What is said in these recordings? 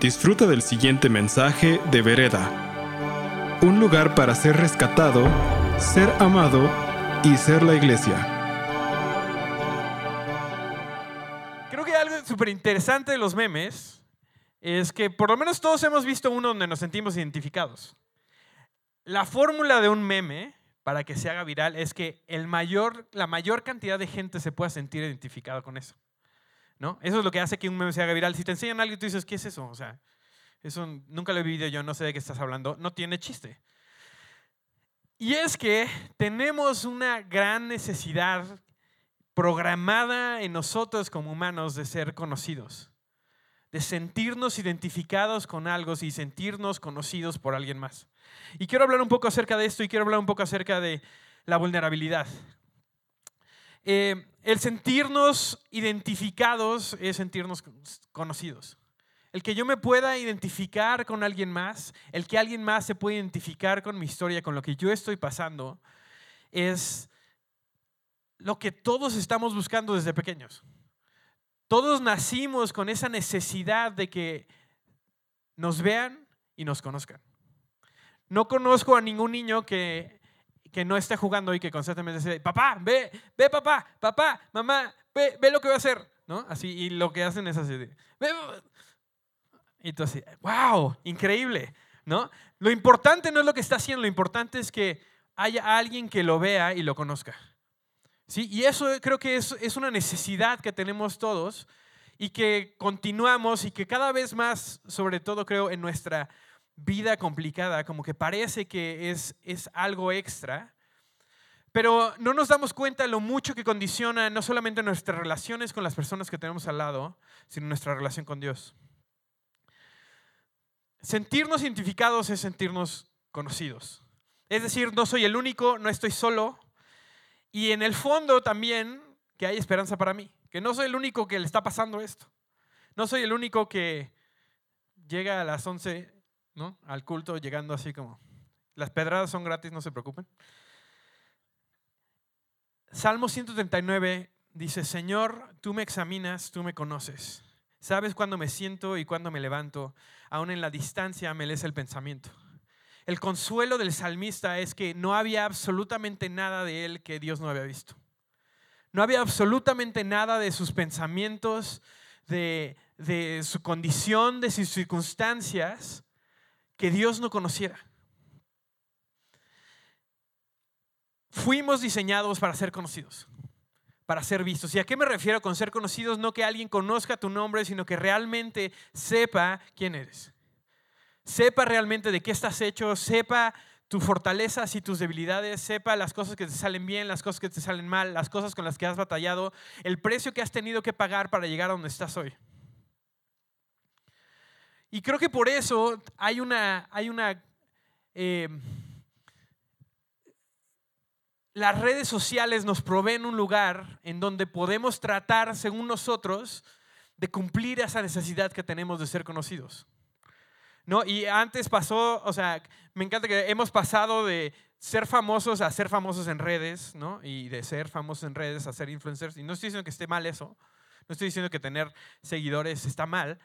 Disfruta del siguiente mensaje de Vereda. Un lugar para ser rescatado, ser amado y ser la iglesia. Creo que algo súper interesante de los memes es que por lo menos todos hemos visto uno donde nos sentimos identificados. La fórmula de un meme para que se haga viral es que el mayor, la mayor cantidad de gente se pueda sentir identificado con eso. ¿No? Eso es lo que hace que un meme se haga viral. Si te enseñan algo y tú dices, ¿qué es eso? O sea, eso nunca lo he vivido yo, no sé de qué estás hablando, no tiene chiste. Y es que tenemos una gran necesidad programada en nosotros como humanos de ser conocidos, de sentirnos identificados con algo y sentirnos conocidos por alguien más. Y quiero hablar un poco acerca de esto y quiero hablar un poco acerca de la vulnerabilidad. Eh, el sentirnos identificados es sentirnos conocidos. El que yo me pueda identificar con alguien más, el que alguien más se pueda identificar con mi historia, con lo que yo estoy pasando, es lo que todos estamos buscando desde pequeños. Todos nacimos con esa necesidad de que nos vean y nos conozcan. No conozco a ningún niño que que no esté jugando y que constantemente dice, papá, ve, ve papá, papá, mamá, ve, ve lo que voy a hacer, ¿no? Así, y lo que hacen es así, y tú wow, increíble, ¿no? Lo importante no es lo que está haciendo, lo importante es que haya alguien que lo vea y lo conozca. ¿Sí? Y eso creo que es, es una necesidad que tenemos todos y que continuamos y que cada vez más, sobre todo creo, en nuestra vida complicada, como que parece que es, es algo extra, pero no nos damos cuenta lo mucho que condiciona no solamente nuestras relaciones con las personas que tenemos al lado, sino nuestra relación con Dios. Sentirnos identificados es sentirnos conocidos. Es decir, no soy el único, no estoy solo. Y en el fondo también que hay esperanza para mí, que no soy el único que le está pasando esto. No soy el único que llega a las 11 ¿no? Al culto llegando así como, las pedradas son gratis, no se preocupen. Salmo 139 dice, Señor, tú me examinas, tú me conoces. Sabes cuándo me siento y cuándo me levanto. Aún en la distancia me lees el pensamiento. El consuelo del salmista es que no había absolutamente nada de él que Dios no había visto. No había absolutamente nada de sus pensamientos, de, de su condición, de sus circunstancias, que Dios no conociera. Fuimos diseñados para ser conocidos, para ser vistos. ¿Y a qué me refiero con ser conocidos? No que alguien conozca tu nombre, sino que realmente sepa quién eres. Sepa realmente de qué estás hecho, sepa tus fortalezas y tus debilidades, sepa las cosas que te salen bien, las cosas que te salen mal, las cosas con las que has batallado, el precio que has tenido que pagar para llegar a donde estás hoy. Y creo que por eso hay una, hay una eh, las redes sociales nos proveen un lugar en donde podemos tratar, según nosotros, de cumplir esa necesidad que tenemos de ser conocidos. ¿No? Y antes pasó, o sea, me encanta que hemos pasado de ser famosos a ser famosos en redes, ¿no? Y de ser famosos en redes a ser influencers. Y no estoy diciendo que esté mal eso, no estoy diciendo que tener seguidores está mal,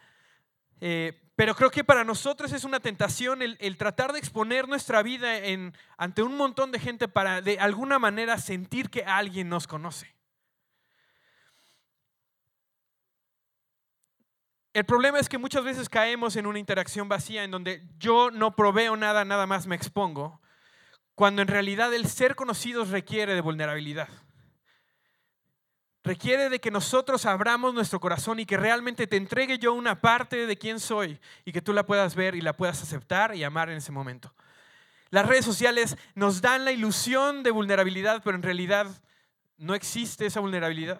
eh, pero creo que para nosotros es una tentación el, tratar de exponer nuestra vida ante un montón de gente para de alguna manera sentir que alguien nos conoce. El problema es que muchas veces caemos en una interacción vacía en donde yo no proveo nada, nada más me expongo, cuando en realidad el ser conocidos requiere de vulnerabilidad. Requiere de que nosotros abramos nuestro corazón y que realmente te entregue yo una parte de quién soy y que tú la puedas ver y la puedas aceptar y amar en ese momento. Las redes sociales nos dan la ilusión de vulnerabilidad, pero en realidad no existe esa vulnerabilidad.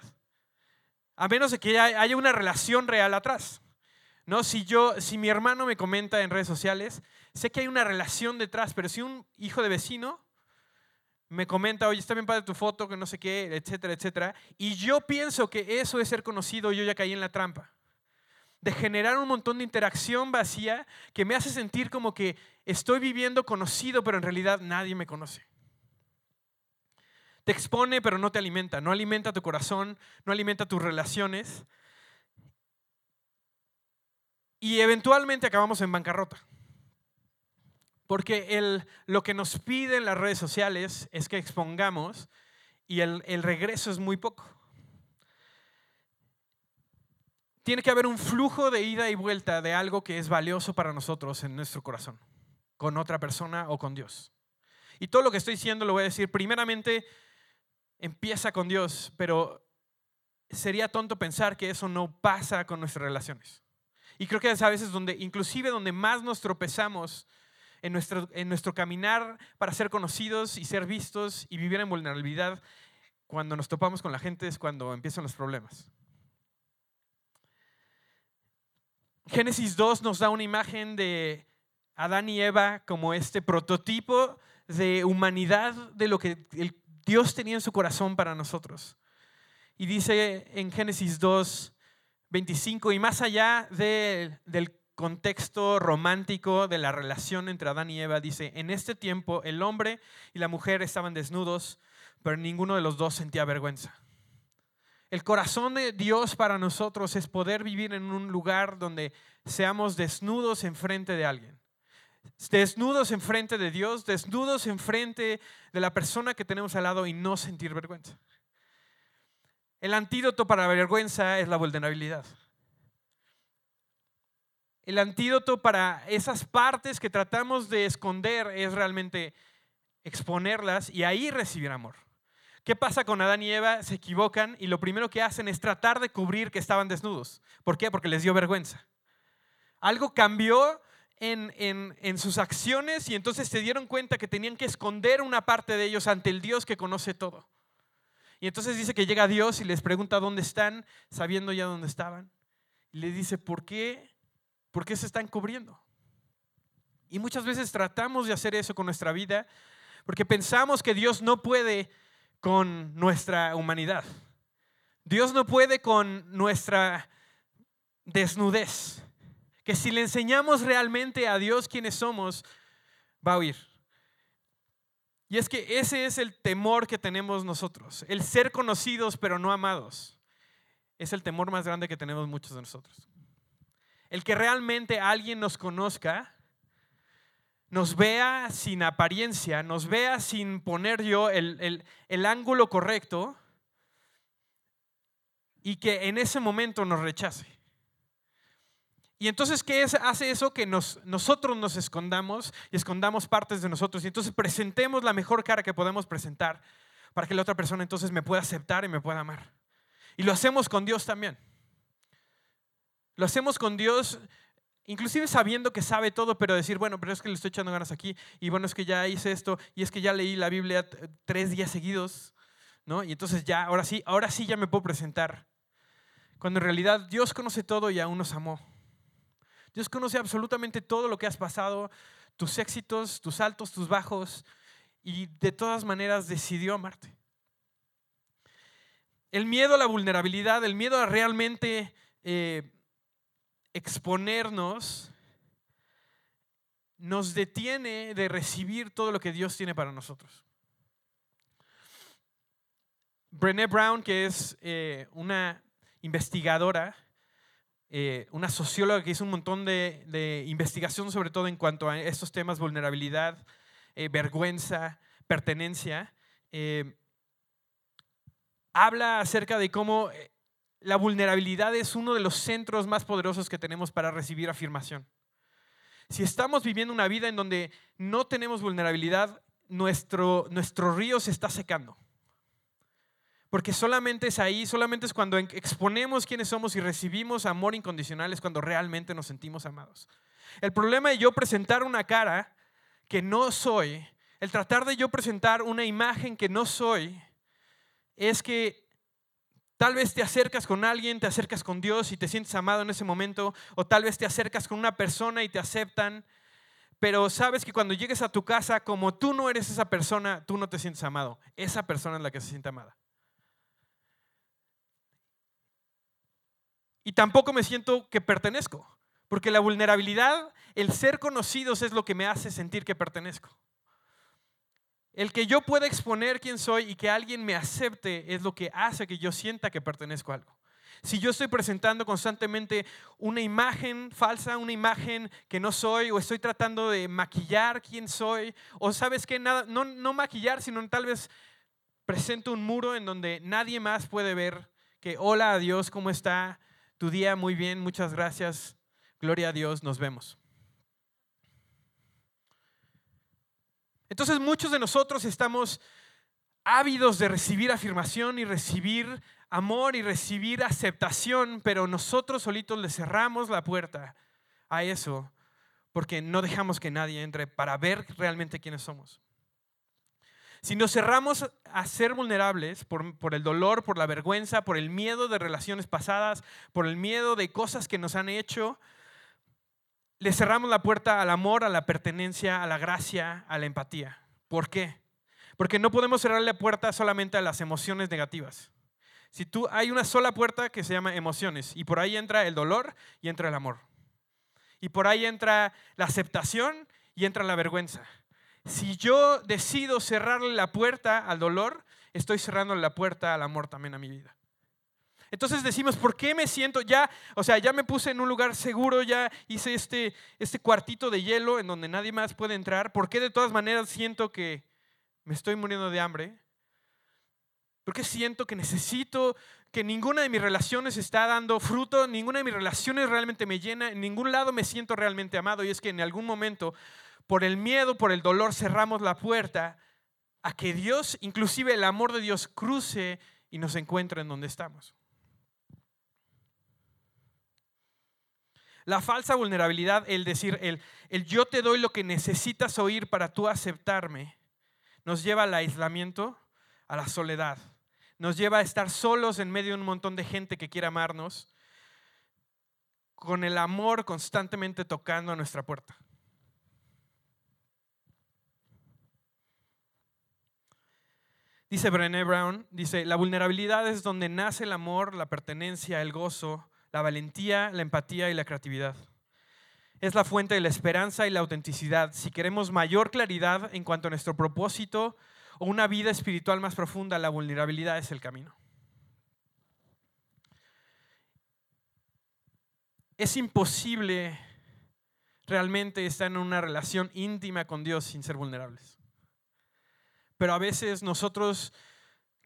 A menos de que haya una relación real atrás. ¿No? Si yo, si mi hermano me comenta en redes sociales, sé que hay una relación detrás, pero si un hijo de vecino me comenta, oye, está bien padre tu foto, que no sé qué, etcétera, etcétera. Y yo pienso que eso es ser conocido, yo ya caí en la trampa. De generar un montón de interacción vacía que me hace sentir como que estoy viviendo conocido, pero en realidad nadie me conoce. Te expone, pero no te alimenta. No alimenta tu corazón, no alimenta tus relaciones. Y eventualmente acabamos en bancarrota. Porque el, lo que nos piden las redes sociales es que expongamos y el, el regreso es muy poco. Tiene que haber un flujo de ida y vuelta de algo que es valioso para nosotros en nuestro corazón, con otra persona o con Dios. Y todo lo que estoy diciendo lo voy a decir, primeramente empieza con Dios, pero sería tonto pensar que eso no pasa con nuestras relaciones. Y creo que es a veces donde, inclusive donde más nos tropezamos en nuestro, en nuestro caminar para ser conocidos y ser vistos y vivir en vulnerabilidad, cuando nos topamos con la gente es cuando empiezan los problemas. Génesis 2 nos da una imagen de Adán y Eva como este prototipo de humanidad de lo que Dios tenía en su corazón para nosotros. Y dice en Génesis 2, 25, y más allá del contexto romántico de la relación entre Adán y Eva, dice, en este tiempo el hombre y la mujer estaban desnudos, pero ninguno de los dos sentía vergüenza. El corazón de Dios para nosotros es poder vivir en un lugar donde seamos desnudos enfrente de alguien. Desnudos enfrente de Dios, desnudos enfrente de la persona que tenemos al lado y no sentir vergüenza. El antídoto para la vergüenza es la vulnerabilidad. El antídoto para esas partes que tratamos de esconder es realmente exponerlas y ahí recibir amor. ¿Qué pasa con Adán y Eva? Se equivocan y lo primero que hacen es tratar de cubrir que estaban desnudos. ¿Por qué? Porque les dio vergüenza. Algo cambió en, en, sus acciones y entonces se dieron cuenta que tenían que esconder una parte de ellos ante el Dios que conoce todo. Y entonces dice que llega Dios y les pregunta dónde están, sabiendo ya dónde estaban. Y le dice, ¿por qué? ¿Por qué se están cubriendo? Y muchas veces tratamos de hacer eso con nuestra vida porque pensamos que Dios no puede con nuestra humanidad. Dios no puede con nuestra desnudez. Que si le enseñamos realmente a Dios quiénes somos, va a oír. Y es que ese es el temor que tenemos nosotros, el ser conocidos pero no amados. Es el temor más grande que tenemos muchos de nosotros. El que realmente alguien nos conozca, nos vea sin apariencia, nos vea sin poner yo el, el ángulo correcto y que en ese momento nos rechace. Y entonces, ¿qué hace eso? Que nosotros nos escondamos y escondamos partes de nosotros. Y entonces presentemos la mejor cara que podemos presentar para que la otra persona entonces me pueda aceptar y me pueda amar. Y lo hacemos con Dios también. Lo hacemos con Dios, inclusive sabiendo que sabe todo, pero decir, bueno, pero es que le estoy echando ganas aquí, y bueno, es que ya hice esto, y es que ya leí la Biblia tres días seguidos, ¿no? Y entonces ya, ahora sí, ahora sí ya me puedo presentar. Cuando en realidad Dios conoce todo y aún nos amó. Dios conoce absolutamente todo lo que has pasado, tus éxitos, tus altos, tus bajos, y de todas maneras decidió amarte. El miedo a la vulnerabilidad, el miedo a realmente eh, exponernos, nos detiene de recibir todo lo que Dios tiene para nosotros. Brené Brown, que es eh, una investigadora, eh, una socióloga que hizo un montón de, investigación, sobre todo en cuanto a estos temas, vulnerabilidad, eh, vergüenza, pertenencia, habla acerca de cómo la vulnerabilidad es uno de los centros más poderosos que tenemos para recibir afirmación. Si estamos viviendo una vida en donde no tenemos vulnerabilidad, nuestro, nuestro río se está secando. Porque solamente es ahí, solamente es cuando exponemos quiénes somos y recibimos amor incondicional, es cuando realmente nos sentimos amados. El problema de yo presentar una cara que no soy, el tratar de yo presentar una imagen que no soy, es que tal vez te acercas con alguien, te acercas con Dios y te sientes amado en ese momento, o tal vez te acercas con una persona y te aceptan, pero sabes que cuando llegues a tu casa, como tú no eres esa persona, tú no te sientes amado. Esa persona es la que se siente amada. y tampoco me siento que pertenezco, porque la vulnerabilidad, el ser conocidos es lo que me hace sentir que pertenezco. El que yo pueda exponer quién soy y que alguien me acepte es lo que hace que yo sienta que pertenezco a algo. si yo estoy presentando constantemente una imagen falsa, una imagen que no soy, o estoy tratando de maquillar quién soy, o sabes que nada, no, no maquillar, sino tal vez presento un muro en donde nadie más puede ver que hola a Dios, ¿cómo está? Tu día muy bien, muchas gracias, gloria a Dios, nos vemos. Entonces muchos de nosotros estamos ávidos de recibir afirmación y recibir amor y recibir aceptación, pero nosotros solitos le cerramos la puerta a eso porque no dejamos que nadie entre para ver realmente quiénes somos. Si nos cerramos a ser vulnerables por, por, el dolor, por la vergüenza, por el miedo de relaciones pasadas, por el miedo de cosas que nos han hecho, le cerramos la puerta al amor, a la pertenencia, a la gracia, a la empatía. ¿Por qué? Porque no podemos cerrar la puerta solamente a las emociones negativas. Si tú hay una sola puerta que se llama emociones y por ahí entra el dolor y entra el amor. Y por ahí entra la aceptación y entra la vergüenza. Si yo decido cerrarle la puerta al dolor, estoy cerrando la puerta al amor también a mi vida. Entonces decimos, ¿por qué me siento ya? O sea, ya me puse en un lugar seguro, ya hice este, este cuartito de hielo en donde nadie más puede entrar. ¿Por qué de todas maneras siento que me estoy muriendo de hambre? ¿Por qué siento que necesito, que ninguna de mis relaciones está dando fruto, ninguna de mis relaciones realmente me llena, en ningún lado me siento realmente amado? Y es que en algún momento, por el miedo, por el dolor, cerramos la puerta a que Dios, inclusive el amor de Dios, cruce y nos encuentre en donde estamos. La falsa vulnerabilidad, el decir, el, el yo te doy lo que necesitas oír para tú aceptarme, nos lleva al aislamiento, a la soledad. Nos lleva a estar solos en medio de un montón de gente que quiere amarnos, con el amor constantemente tocando a nuestra puerta. Dice Brené Brown, dice, la vulnerabilidad es donde nace el amor, la pertenencia, el gozo, la valentía, la empatía y la creatividad. Es la fuente de la esperanza y la autenticidad. Si queremos mayor claridad en cuanto a nuestro propósito o una vida espiritual más profunda, la vulnerabilidad es el camino. Es imposible realmente estar en una relación íntima con Dios sin ser vulnerables. Pero a veces nosotros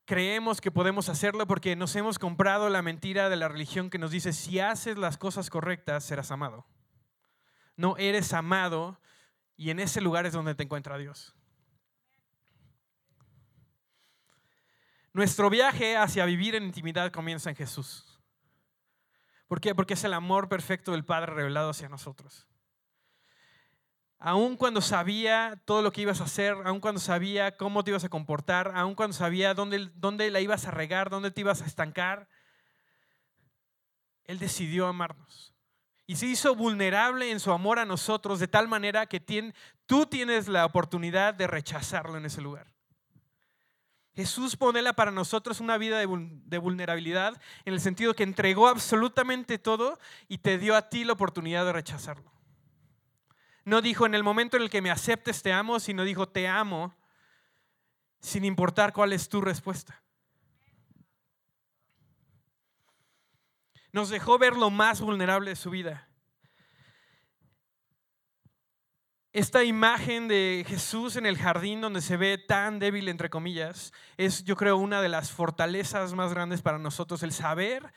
creemos que podemos hacerlo porque nos hemos comprado la mentira de la religión que nos dice, si haces las cosas correctas, serás amado. No eres amado y en ese lugar es donde te encuentra Dios. Nuestro viaje hacia vivir en intimidad comienza en Jesús. ¿Por qué? Porque es el amor perfecto del Padre revelado hacia nosotros aun cuando sabía todo lo que ibas a hacer, aun cuando sabía cómo te ibas a comportar, aun cuando sabía dónde, dónde la ibas a regar, dónde te ibas a estancar, Él decidió amarnos. Y se hizo vulnerable en su amor a nosotros de tal manera que tú tienes la oportunidad de rechazarlo en ese lugar. Jesús ponela para nosotros una vida de vulnerabilidad en el sentido que entregó absolutamente todo y te dio a ti la oportunidad de rechazarlo. No dijo en el momento en el que me aceptes te amo, sino dijo te amo sin importar cuál es tu respuesta. Nos dejó ver lo más vulnerable de su vida. Esta imagen de Jesús en el jardín donde se ve tan débil, entre comillas, es yo creo una de las fortalezas más grandes para nosotros, el saber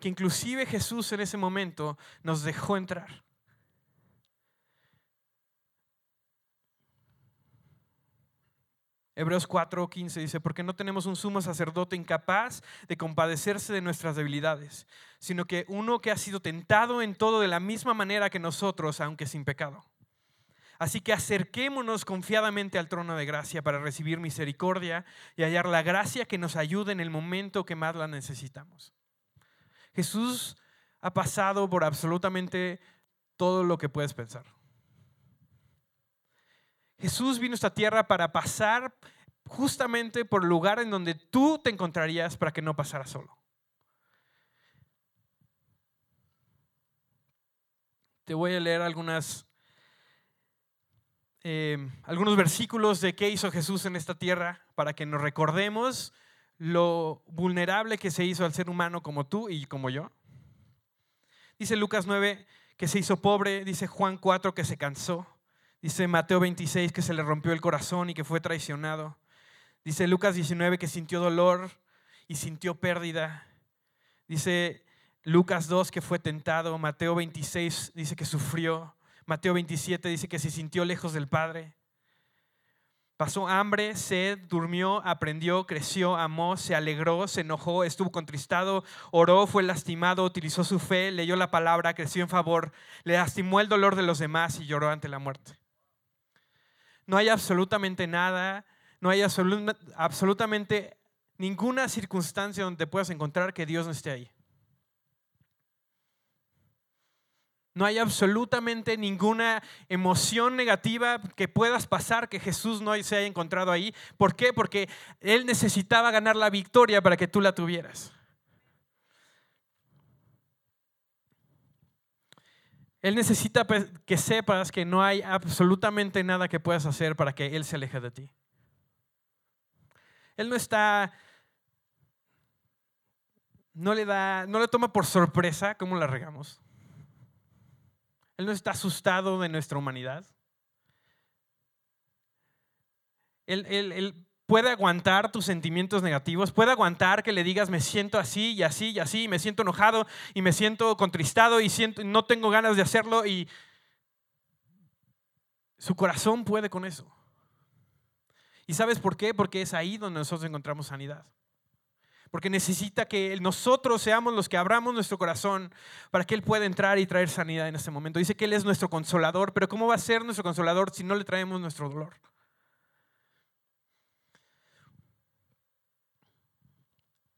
que inclusive Jesús en ese momento nos dejó entrar. Hebreos 4:15 dice, porque no tenemos un sumo sacerdote incapaz de compadecerse de nuestras debilidades, sino que uno que ha sido tentado en todo de la misma manera que nosotros, aunque sin pecado. Así que acerquémonos confiadamente al trono de gracia para recibir misericordia y hallar la gracia que nos ayude en el momento que más la necesitamos. Jesús ha pasado por absolutamente todo lo que puedes pensar. Jesús vino a esta tierra para pasar justamente por el lugar en donde tú te encontrarías para que no pasara solo. Te voy a leer eh, algunos versículos de qué hizo Jesús en esta tierra para que nos recordemos lo vulnerable que se hizo al ser humano como tú y como yo. Dice Lucas 9 que se hizo pobre, dice Juan 4 que se cansó, dice Mateo 26 que se le rompió el corazón y que fue traicionado, dice Lucas 19 que sintió dolor y sintió pérdida, dice Lucas 2 que fue tentado, Mateo 26 dice que sufrió, Mateo 27 dice que se sintió lejos del Padre. Pasó hambre, sed, durmió, aprendió, creció, amó, se alegró, se enojó, estuvo contristado, oró, fue lastimado, utilizó su fe, leyó la palabra, creció en favor, le lastimó el dolor de los demás y lloró ante la muerte. No hay absolutamente nada, no hay absolutamente ninguna circunstancia donde puedas encontrar que Dios no esté ahí. No hay absolutamente ninguna emoción negativa que puedas pasar que Jesús no se haya encontrado ahí. ¿Por qué? Porque Él necesitaba ganar la victoria para que tú la tuvieras. Él necesita que sepas que no hay absolutamente nada que puedas hacer para que Él se aleje de ti. Él no está, no le da, no le toma por sorpresa cómo la regamos. Él no está asustado de nuestra humanidad. Él, puede aguantar tus sentimientos negativos, puede aguantar que le digas me siento así y así y así, me siento enojado y me siento contristado y siento, no tengo ganas de hacerlo y su corazón puede con eso. ¿Y sabes por qué? Porque es ahí donde nosotros encontramos sanidad porque necesita que nosotros seamos los que abramos nuestro corazón para que Él pueda entrar y traer sanidad en este momento. Dice que Él es nuestro consolador, pero ¿cómo va a ser nuestro consolador si no le traemos nuestro dolor?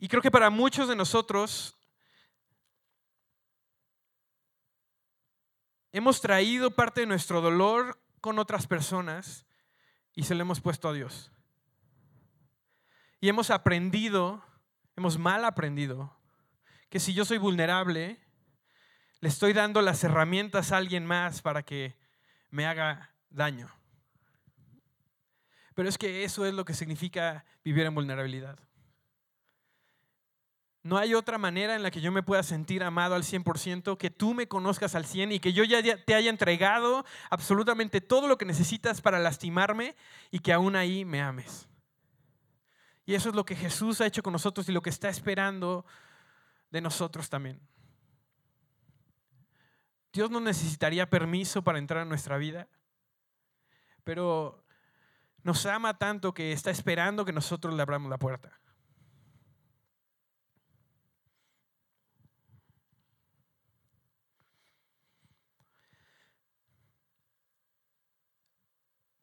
Y creo que para muchos de nosotros hemos traído parte de nuestro dolor con otras personas y se lo hemos puesto a Dios. Y hemos aprendido hemos mal aprendido que si yo soy vulnerable, le estoy dando las herramientas a alguien más para que me haga daño. Pero es que eso es lo que significa vivir en vulnerabilidad. No hay otra manera en la que yo me pueda sentir amado al 100%, que tú me conozcas al 100% y que yo ya te haya entregado absolutamente todo lo que necesitas para lastimarme y que aún ahí me ames. Y eso es lo que Jesús ha hecho con nosotros y lo que está esperando de nosotros también. Dios no necesitaría permiso para entrar en nuestra vida, pero nos ama tanto que está esperando que nosotros le abramos la puerta.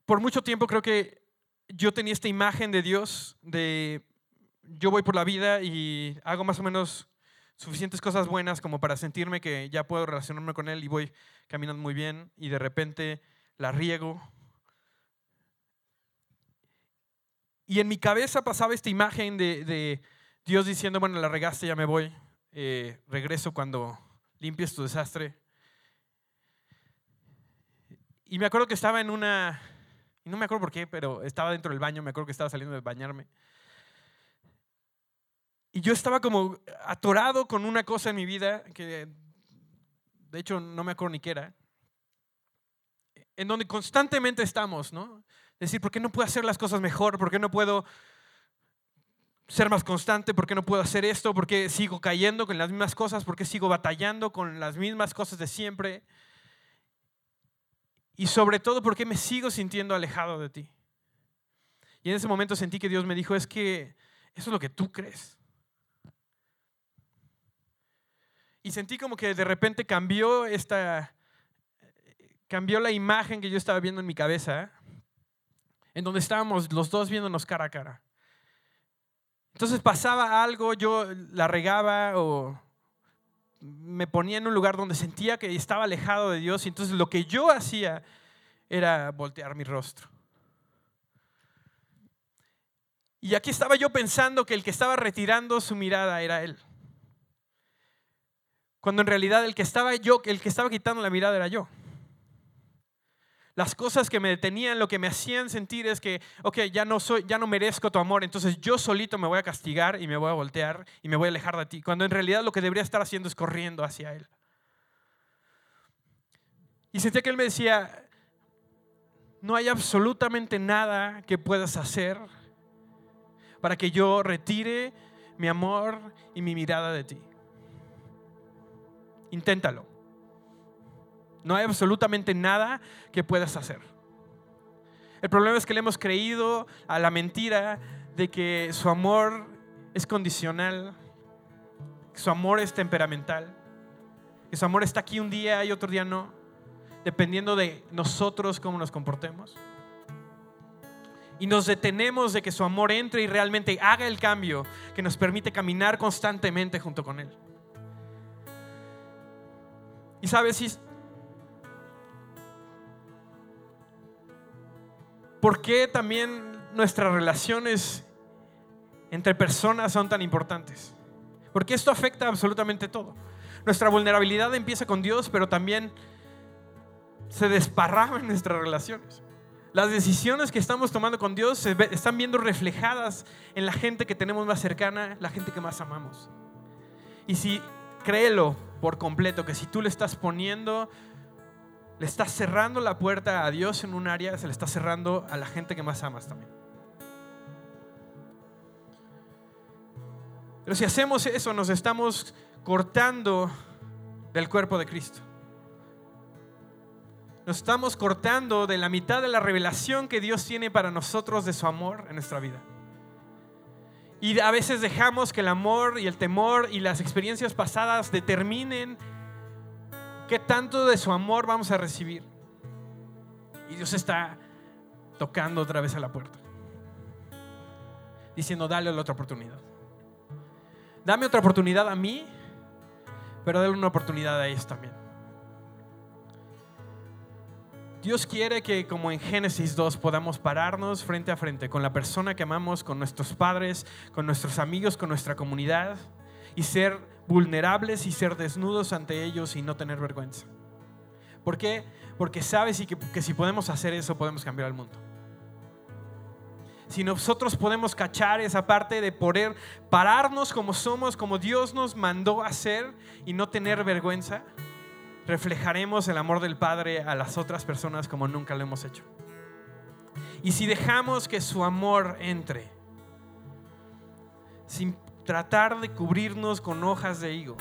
Por mucho tiempo creo que yo tenía esta imagen de Dios, de yo voy por la vida y hago más o menos suficientes cosas buenas como para sentirme que ya puedo relacionarme con Él y voy caminando muy bien y de repente la riego. Y en mi cabeza pasaba esta imagen de, Dios diciendo, bueno, la regaste, ya me voy, eh, regreso cuando limpies tu desastre. Y me acuerdo que estaba en una, y no me acuerdo por qué, pero estaba dentro del baño, me acuerdo que estaba saliendo de bañarme. Y yo estaba como atorado con una cosa en mi vida que de hecho no me acuerdo ni qué era. En donde constantemente estamos, ¿no? Decir, ¿por qué no puedo hacer las cosas mejor? ¿Por qué no puedo ser más constante? ¿Por qué no puedo hacer esto? ¿Por qué sigo cayendo con las mismas cosas? ¿Por qué sigo batallando con las mismas cosas de siempre? Y sobre todo, ¿por qué me sigo sintiendo alejado de ti? Y en ese momento sentí que Dios me dijo, es que eso es lo que tú crees. Y sentí como que de repente cambió esta, cambió la imagen que yo estaba viendo en mi cabeza, en donde estábamos los dos viéndonos cara a cara. Entonces pasaba algo, yo la regaba o me ponía en un lugar donde sentía que estaba alejado de Dios y entonces lo que yo hacía era voltear mi rostro. Y aquí estaba yo pensando que el que estaba retirando su mirada era él. Cuando en realidad el que estaba yo, el que estaba quitando la mirada era yo. Las cosas que me detenían, lo que me hacían sentir es que, ok, ya no, soy, ya no merezco tu amor, entonces yo solito me voy a castigar y me voy a voltear y me voy a alejar de ti, cuando en realidad lo que debería estar haciendo es corriendo hacia Él. Y sentía que Él me decía, no hay absolutamente nada que puedas hacer para que yo retire mi amor y mi mirada de ti. Inténtalo. No hay absolutamente nada que puedas hacer. El problema es que le hemos creído a la mentira de que su amor es condicional, que su amor es temperamental, que su amor está aquí un día y otro día no, dependiendo de nosotros cómo nos comportemos. Y nos detenemos de que su amor entre y realmente haga el cambio que nos permite caminar constantemente junto con Él. Y sabes, si ¿Por qué también nuestras relaciones entre personas son tan importantes? Porque esto afecta absolutamente todo. Nuestra vulnerabilidad empieza con Dios, pero también se desparrama en nuestras relaciones. Las decisiones que estamos tomando con Dios se están viendo reflejadas en la gente que tenemos más cercana, la gente que más amamos. Y si créelo por completo, que si tú le estás poniendo le estás cerrando la puerta a Dios en un área, se le está cerrando a la gente que más amas también. Pero si hacemos eso, nos estamos cortando del cuerpo de Cristo. Nos estamos cortando de la mitad de la revelación que Dios tiene para nosotros de su amor en nuestra vida. Y a veces dejamos que el amor y el temor y las experiencias pasadas determinen ¿Qué tanto de su amor vamos a recibir? Y Dios está tocando otra vez a la puerta. Diciendo, dale la otra oportunidad. Dame otra oportunidad a mí, pero dale una oportunidad a ellos también. Dios quiere que como en Génesis 2 podamos pararnos frente a frente con la persona que amamos, con nuestros padres, con nuestros amigos, con nuestra comunidad y ser vulnerables y ser desnudos ante ellos y no tener vergüenza. ¿Por qué? Porque sabes y que, que si podemos hacer eso podemos cambiar el mundo. Si nosotros podemos cachar esa parte de poder pararnos como somos, como Dios nos mandó a hacer y no tener vergüenza, reflejaremos el amor del Padre a las otras personas como nunca lo hemos hecho. Y si dejamos que su amor entre, sin tratar de cubrirnos con hojas de higo,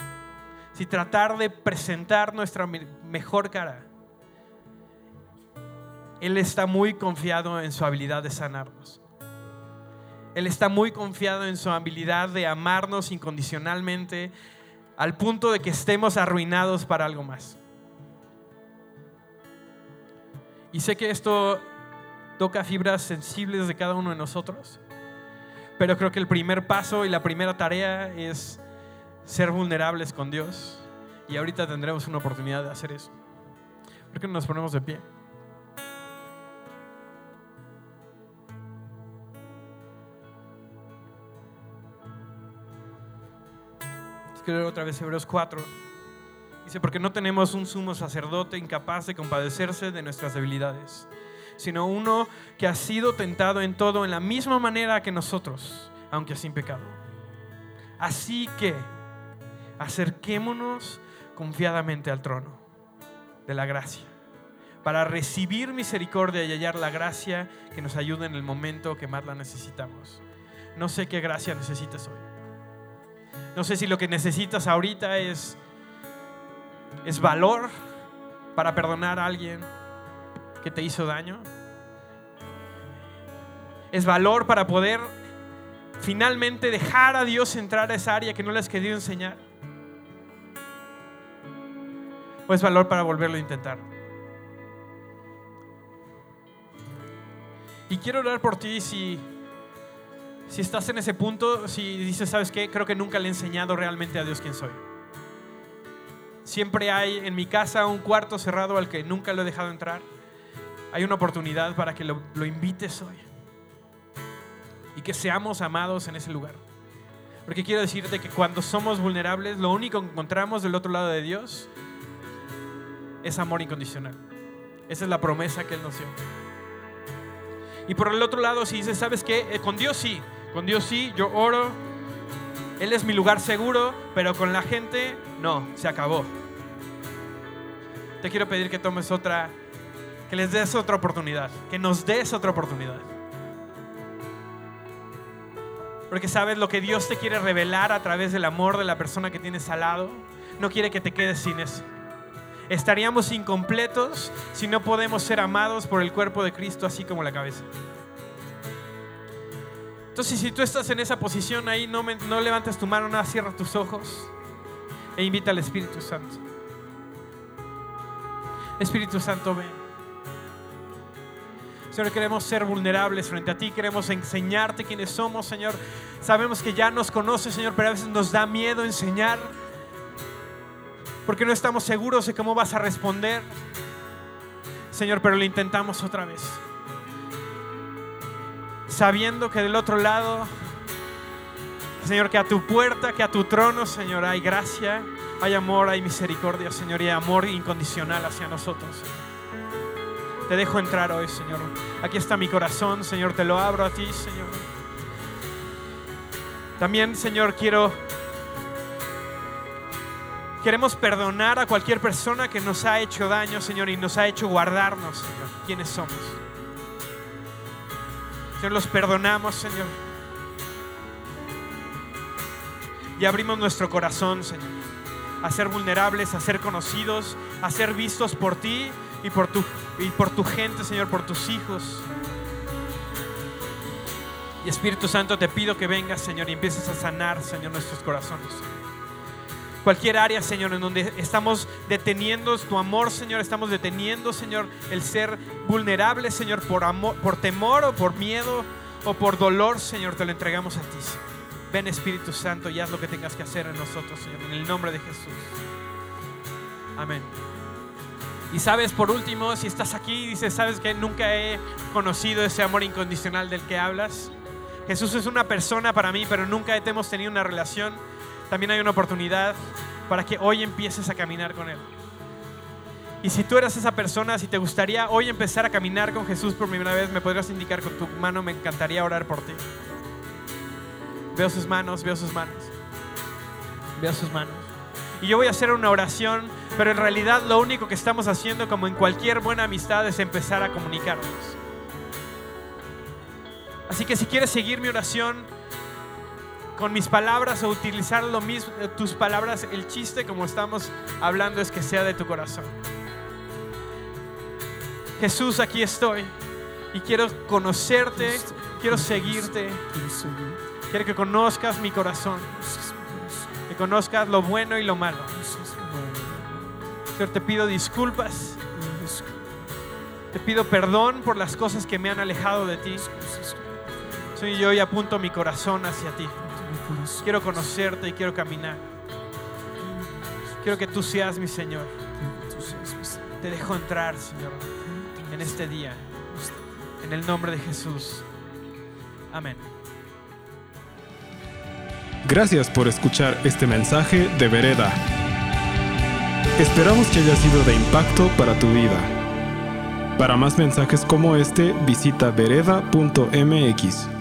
si tratar de presentar nuestra mejor cara, Él está muy confiado en su habilidad de sanarnos. Él está muy confiado en su habilidad de amarnos incondicionalmente al punto de que estemos arruinados para algo más. Y sé que esto toca fibras sensibles de cada uno de nosotros. Pero creo que el primer paso y la primera tarea es ser vulnerables con Dios. Y ahorita tendremos una oportunidad de hacer eso. ¿Por qué no nos ponemos de pie? Quiero leer otra vez Hebreos 4. Dice, porque no tenemos un sumo sacerdote incapaz de compadecerse de nuestras debilidades sino uno que ha sido tentado en todo en la misma manera que nosotros, aunque sin pecado. Así que acerquémonos confiadamente al trono de la gracia para recibir misericordia y hallar la gracia que nos ayude en el momento que más la necesitamos. No sé qué gracia necesitas hoy. No sé si lo que necesitas ahorita es, es valor para perdonar a alguien que te hizo daño. Es valor para poder finalmente dejar a Dios entrar a esa área que no le has querido enseñar. O es valor para volverlo a intentar. Y quiero orar por ti si, si estás en ese punto, si dices, ¿sabes qué? Creo que nunca le he enseñado realmente a Dios quién soy. Siempre hay en mi casa un cuarto cerrado al que nunca lo he dejado entrar hay una oportunidad para que lo, invites hoy. Y que seamos amados en ese lugar. Porque quiero decirte que cuando somos vulnerables, lo único que encontramos del otro lado de Dios es amor incondicional. Esa es la promesa que Él nos dio. Y por el otro lado, si dices, ¿sabes qué? Eh, con Dios sí, con Dios sí, yo oro, Él es mi lugar seguro, pero con la gente, no, se acabó. Te quiero pedir que tomes otra, que les des otra oportunidad, que nos des otra oportunidad. Porque sabes lo que Dios te quiere revelar a través del amor de la persona que tienes al lado. No quiere que te quedes sin eso. Estaríamos incompletos si no podemos ser amados por el cuerpo de Cristo así como la cabeza. Entonces, si tú estás en esa posición ahí, no, no levantes tu mano, nada, cierra tus ojos e invita al Espíritu Santo. Espíritu Santo, ven. Señor, queremos ser vulnerables frente a ti, queremos enseñarte quiénes somos, Señor. Sabemos que ya nos conoces, Señor, pero a veces nos da miedo enseñar porque no estamos seguros de cómo vas a responder. Señor, pero lo intentamos otra vez. Sabiendo que del otro lado, Señor, que a tu puerta, que a tu trono, Señor, hay gracia, hay amor, hay misericordia, Señor, y amor incondicional hacia nosotros. Te dejo entrar hoy, Señor. Aquí está mi corazón, Señor, te lo abro a ti, Señor. También, Señor, quiero queremos perdonar a cualquier persona que nos ha hecho daño, Señor, y nos ha hecho guardarnos, Señor, quiénes somos. Señor, los perdonamos, Señor. Y abrimos nuestro corazón, Señor, a ser vulnerables, a ser conocidos, a ser vistos por ti y por tu, y por tu gente, Señor, por tus hijos. Y Espíritu Santo, te pido que vengas, Señor, y empieces a sanar, Señor, nuestros corazones. Cualquier área, Señor, en donde estamos deteniendo tu amor, Señor, estamos deteniendo, Señor, el ser vulnerable, Señor, por amor, por temor o por miedo o por dolor, Señor, te lo entregamos a ti. Ven Espíritu Santo y haz lo que tengas que hacer en nosotros, Señor, en el nombre de Jesús. Amén. Y sabes, por último, si estás aquí y dices, sabes que nunca he conocido ese amor incondicional del que hablas. Jesús es una persona para mí, pero nunca hemos tenido una relación. También hay una oportunidad para que hoy empieces a caminar con Él. Y si tú eres esa persona, si te gustaría hoy empezar a caminar con Jesús por primera vez, me podrías indicar con tu mano, me encantaría orar por ti. Veo sus manos, veo sus manos. Veo sus manos. Y yo voy a hacer una oración pero en realidad lo único que estamos haciendo, como en cualquier buena amistad, es empezar a comunicarnos. Así que si quieres seguir mi oración con mis palabras o utilizar lo mismo, tus palabras, el chiste como estamos hablando es que sea de tu corazón. Jesús, aquí estoy y quiero conocerte, quiero seguirte, quiero que conozcas mi corazón, que conozcas lo bueno y lo malo. Señor, te pido disculpas. Te pido perdón por las cosas que me han alejado de ti. Señor, yo hoy apunto mi corazón hacia ti. Quiero conocerte y quiero caminar. Quiero que tú seas mi Señor. Te dejo entrar, Señor, en este día. En el nombre de Jesús. Amén. Gracias por escuchar este mensaje de Vereda. Esperamos que haya sido de impacto para tu vida. Para más mensajes como este, visita vereda.mx.